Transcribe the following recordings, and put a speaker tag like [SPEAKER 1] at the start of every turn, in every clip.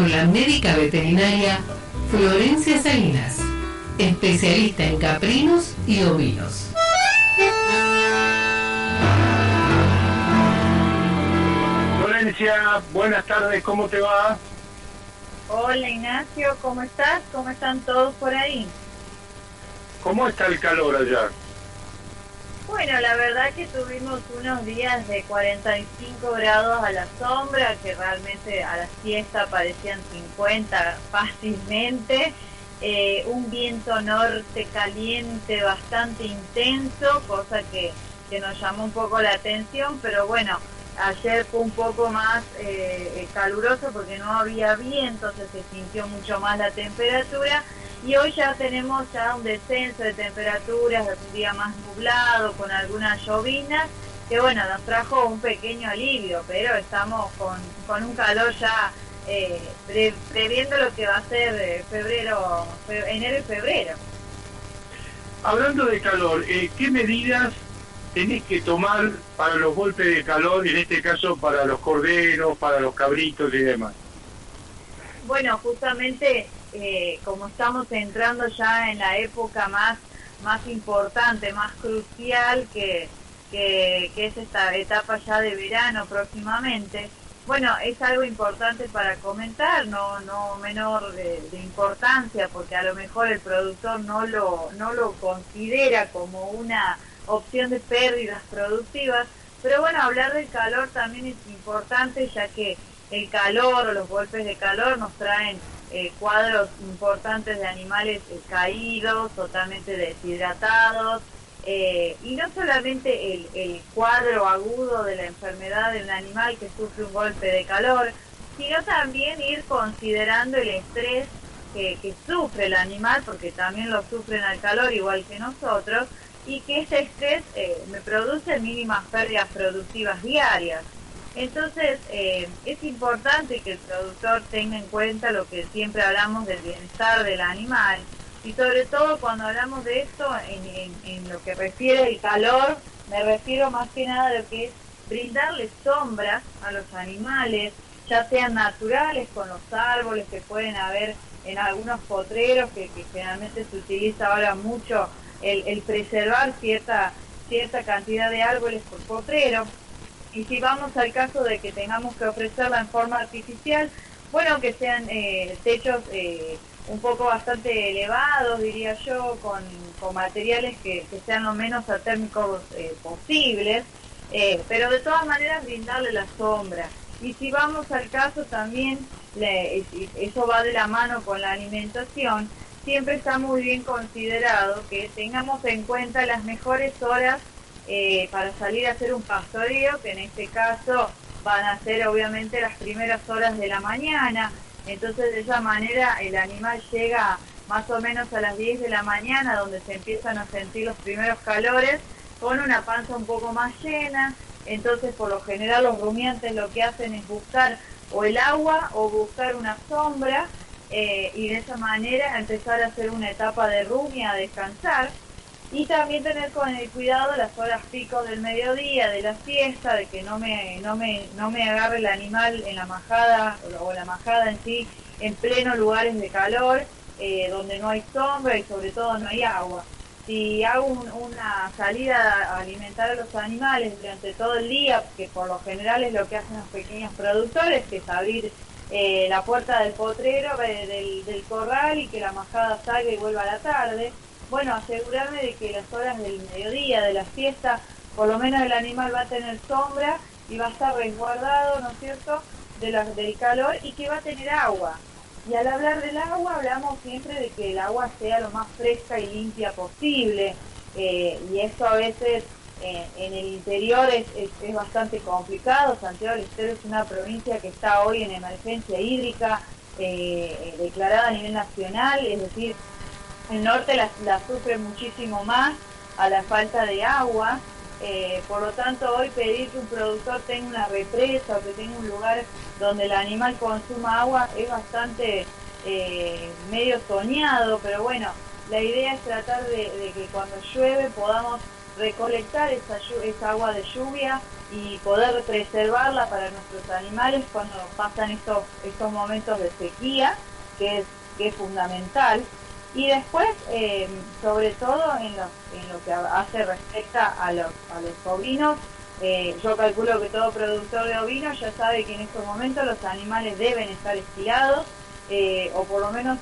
[SPEAKER 1] con la médica veterinaria Florencia Salinas, especialista en caprinos y ovinos.
[SPEAKER 2] Florencia, buenas tardes, ¿cómo te va?
[SPEAKER 3] Hola Ignacio, ¿cómo estás? ¿Cómo están todos por ahí?
[SPEAKER 2] ¿Cómo está el calor allá?
[SPEAKER 3] Bueno, la verdad que tuvimos unos días de 45 grados a la sombra, que realmente a la siesta parecían 50 fácilmente. Eh, un viento norte caliente bastante intenso, cosa que, nos llamó un poco la atención, pero bueno, ayer fue un poco más eh, caluroso porque no había viento, entonces se sintió mucho más la temperatura y hoy ya tenemos ya un descenso de temperaturas, un día más nublado, con algunas llovinas, que bueno, nos trajo un pequeño alivio, pero estamos con, un calor ya eh, previendo lo que va a ser eh, febrero, enero y febrero.
[SPEAKER 2] Hablando de calor, eh, ¿qué medidas tenés que tomar para los golpes de calor, en este caso para los corderos, para los cabritos y demás?
[SPEAKER 3] Bueno, justamente eh, como estamos entrando ya en la época más, más importante, más crucial que, que, es esta etapa ya de verano próximamente, bueno, es algo importante para comentar, no, no menor de, importancia, porque a lo mejor el productor no lo, no lo considera como una opción de pérdidas productivas, pero bueno, hablar del calor también es importante, ya que el calor o los golpes de calor nos traen eh, cuadros importantes de animales eh, caídos, totalmente deshidratados, eh, y no solamente el, cuadro agudo de la enfermedad de un animal que sufre un golpe de calor, sino también ir considerando el estrés que, que sufre el animal, porque también lo sufren al calor igual que nosotros, y que ese estrés me produce mínimas pérdidas productivas diarias. Entonces, eh, es importante que el productor tenga en cuenta lo que siempre hablamos del bienestar del animal. Y sobre todo cuando hablamos de esto en, lo que refiere al calor, me refiero más que nada a lo que es brindarle sombras a los animales, ya sean naturales con los árboles que pueden haber en algunos potreros, que, generalmente se utiliza ahora mucho el, el preservar cierta, cierta cantidad de árboles por potrero y si vamos al caso de que tengamos que ofrecerla en forma artificial, bueno, que sean eh, techos eh, un poco bastante elevados, diría yo, con, materiales que, sean lo menos atérmicos eh, posibles, pero de todas maneras brindarle la sombra. Y si vamos al caso también, eso va de la mano con la alimentación, siempre está muy bien considerado que tengamos en cuenta las mejores horas eh, para salir a hacer un pastoreo, que en este caso van a ser obviamente las primeras horas de la mañana. Entonces de esa manera el animal llega más o menos a las 10 de la mañana, donde se empiezan a sentir los primeros calores, con una panza un poco más llena. Entonces por lo general los rumiantes lo que hacen es buscar o el agua o buscar una sombra eh, y de esa manera empezar a hacer una etapa de rumia, a descansar y también tener con el cuidado las horas picos del mediodía, de la siesta, de que no me, no me, no me agarre el animal en la majada o la majada en sí en pleno lugares de calor, eh, donde no hay sombra y sobre todo no hay agua. Si hago una salida a alimentar a los animales durante todo el día, que por lo general es lo que hacen los pequeños productores, que es abrir eh, la puerta del potrero, eh, del corral y que la majada salga y vuelva a la tarde, bueno, asegurarme de que las horas del mediodía, de la fiesta, por lo menos el animal va a tener sombra y va a estar resguardado, ¿no es cierto?, de del calor y que va a tener agua. Y al hablar del agua hablamos siempre de que el agua sea lo más fresca y limpia posible. Eh, y eso a veces eh, en el interior es, es, bastante complicado. Santiago del Estero es una provincia que está hoy en emergencia hídrica eh, declarada a nivel nacional, es decir, el norte la, sufre muchísimo más a la falta de agua, eh, por lo tanto hoy pedir que un productor tenga una represa o que tenga un lugar donde el animal consuma agua es bastante eh, medio soñado, pero bueno, la idea es tratar de, que cuando llueve podamos recolectar esa, esa agua de lluvia y poder preservarla para nuestros animales cuando pasan estos, estos momentos de sequía, que es, que es fundamental. Y después, eh, sobre todo en lo, que hace respecto a los, a eh, yo calculo que todo productor de ovinos ya sabe que en estos momentos los animales deben estar estilados eh, o por lo menos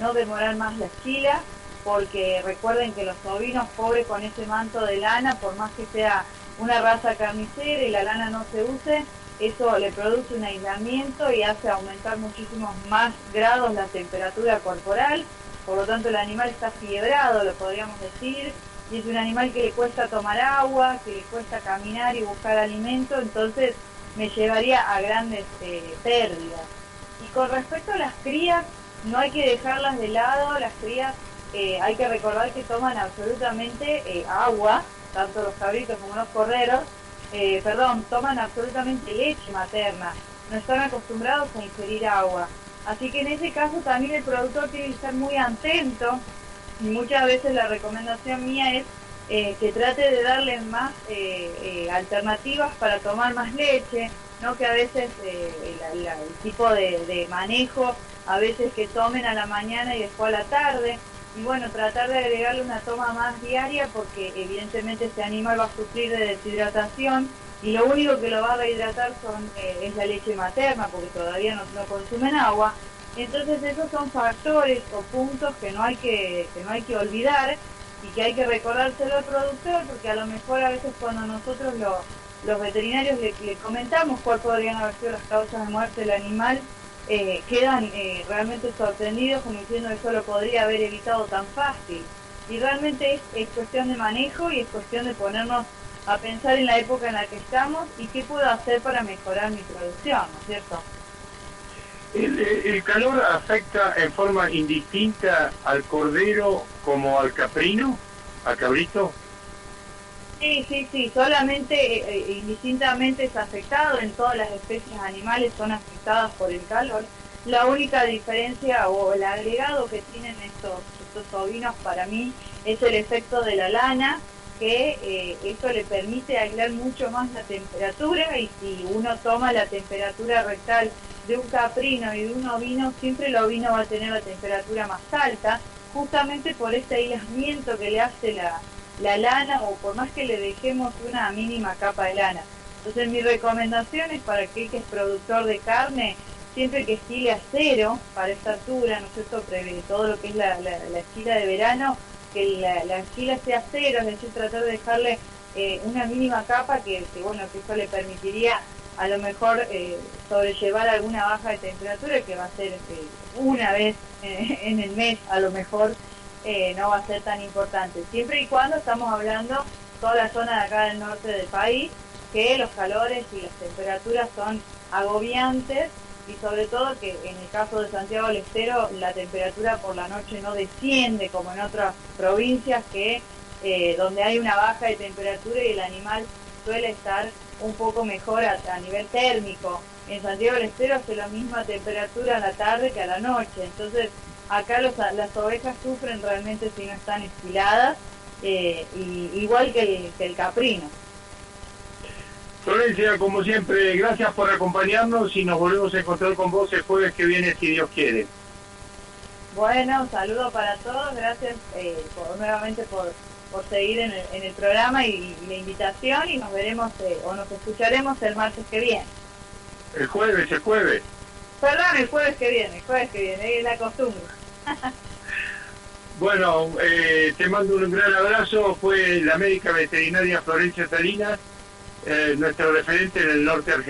[SPEAKER 3] no demorar más la esquila, porque recuerden que los ovinos pobres con ese manto de lana, por más que sea una raza carnicera y la lana no se use, eso le produce un aislamiento y hace aumentar muchísimos más grados la temperatura corporal, por lo tanto el animal está fiebrado, lo podríamos decir, y es un animal que le cuesta tomar agua, que le cuesta caminar y buscar alimento, entonces me llevaría a grandes eh, pérdidas. Y con respecto a las crías, no hay que dejarlas de lado, las crías eh, hay que recordar que toman absolutamente eh, agua, tanto los cabritos como los corderos, perdón, toman absolutamente leche materna, no están acostumbrados a ingerir agua. Así que en ese caso también el productor tiene que estar muy atento y muchas veces la recomendación mía es eh, que trate de darle más eh, alternativas para tomar más leche, no que a veces el, tipo de, de manejo, a veces que tomen a la mañana y después a la tarde, y bueno, tratar de agregarle una toma más diaria porque evidentemente este animal va a sufrir de deshidratación y lo único que lo va a rehidratar son, eh, es la leche materna porque todavía no, consumen agua. Entonces esos son factores o puntos que no hay que, que no hay que olvidar y que hay que recordárselo al productor porque a lo mejor a veces cuando nosotros los veterinarios le, comentamos cuál podrían haber sido las causas de muerte del animal, eh, quedan eh, realmente sorprendidos como diciendo eso lo podría haber evitado tan fácil. Y realmente es, cuestión de manejo y es cuestión de ponernos a pensar en la época en la que estamos y qué puedo hacer para mejorar mi producción, ¿no es cierto?
[SPEAKER 2] ¿El, calor afecta en forma indistinta al cordero como al caprino, al cabrito?
[SPEAKER 3] Sí, sí, sí, solamente, eh, eh, indistintamente es afectado, en todas las especies animales son afectadas por el calor. La única diferencia o el agregado que tienen estos, estos ovinos para mí es el efecto de la lana, que eh, esto le permite aislar mucho más la temperatura y si uno toma la temperatura rectal de un caprino y de un ovino, siempre el ovino va a tener la temperatura más alta, justamente por este aislamiento que le hace la, la lana o por más que le dejemos una mínima capa de lana. Entonces mi recomendación es para aquel que es productor de carne, siempre que estile a cero para esta altura, ¿no es cierto? Todo lo que es la, la, esquila de verano, que la, la esquila sea cero, es decir, tratar de dejarle eh, una mínima capa que, bueno, que eso le permitiría a lo mejor eh, sobrellevar alguna baja de temperatura que va a ser este, una vez eh, en el mes a lo mejor eh, no va a ser tan importante. Siempre y cuando estamos hablando toda la zona de acá del norte del país, que los calores y las temperaturas son agobiantes y sobre todo que en el caso de Santiago del Estero la temperatura por la noche no desciende como en otras provincias que eh, donde hay una baja de temperatura y el animal suele estar un poco mejor a, a nivel térmico. En Santiago del Estero hace la misma temperatura a la tarde que a la noche, entonces acá las ovejas sufren realmente si no están estiladas, eh, igual que el, caprino.
[SPEAKER 2] Florencia, como siempre, gracias por acompañarnos y nos volvemos a encontrar con vos el jueves que viene, si Dios quiere.
[SPEAKER 3] Bueno, un saludo para todos, gracias eh, nuevamente por, seguir en el, programa y, la invitación y nos veremos eh, o nos escucharemos el martes que viene.
[SPEAKER 2] El jueves, el jueves.
[SPEAKER 3] Perdón, el jueves que viene, el jueves que viene, es la costumbre.
[SPEAKER 2] bueno, eh, te mando un gran abrazo. Fue la médica veterinaria Florencia Salinas, eh, nuestro referente en el norte argentino.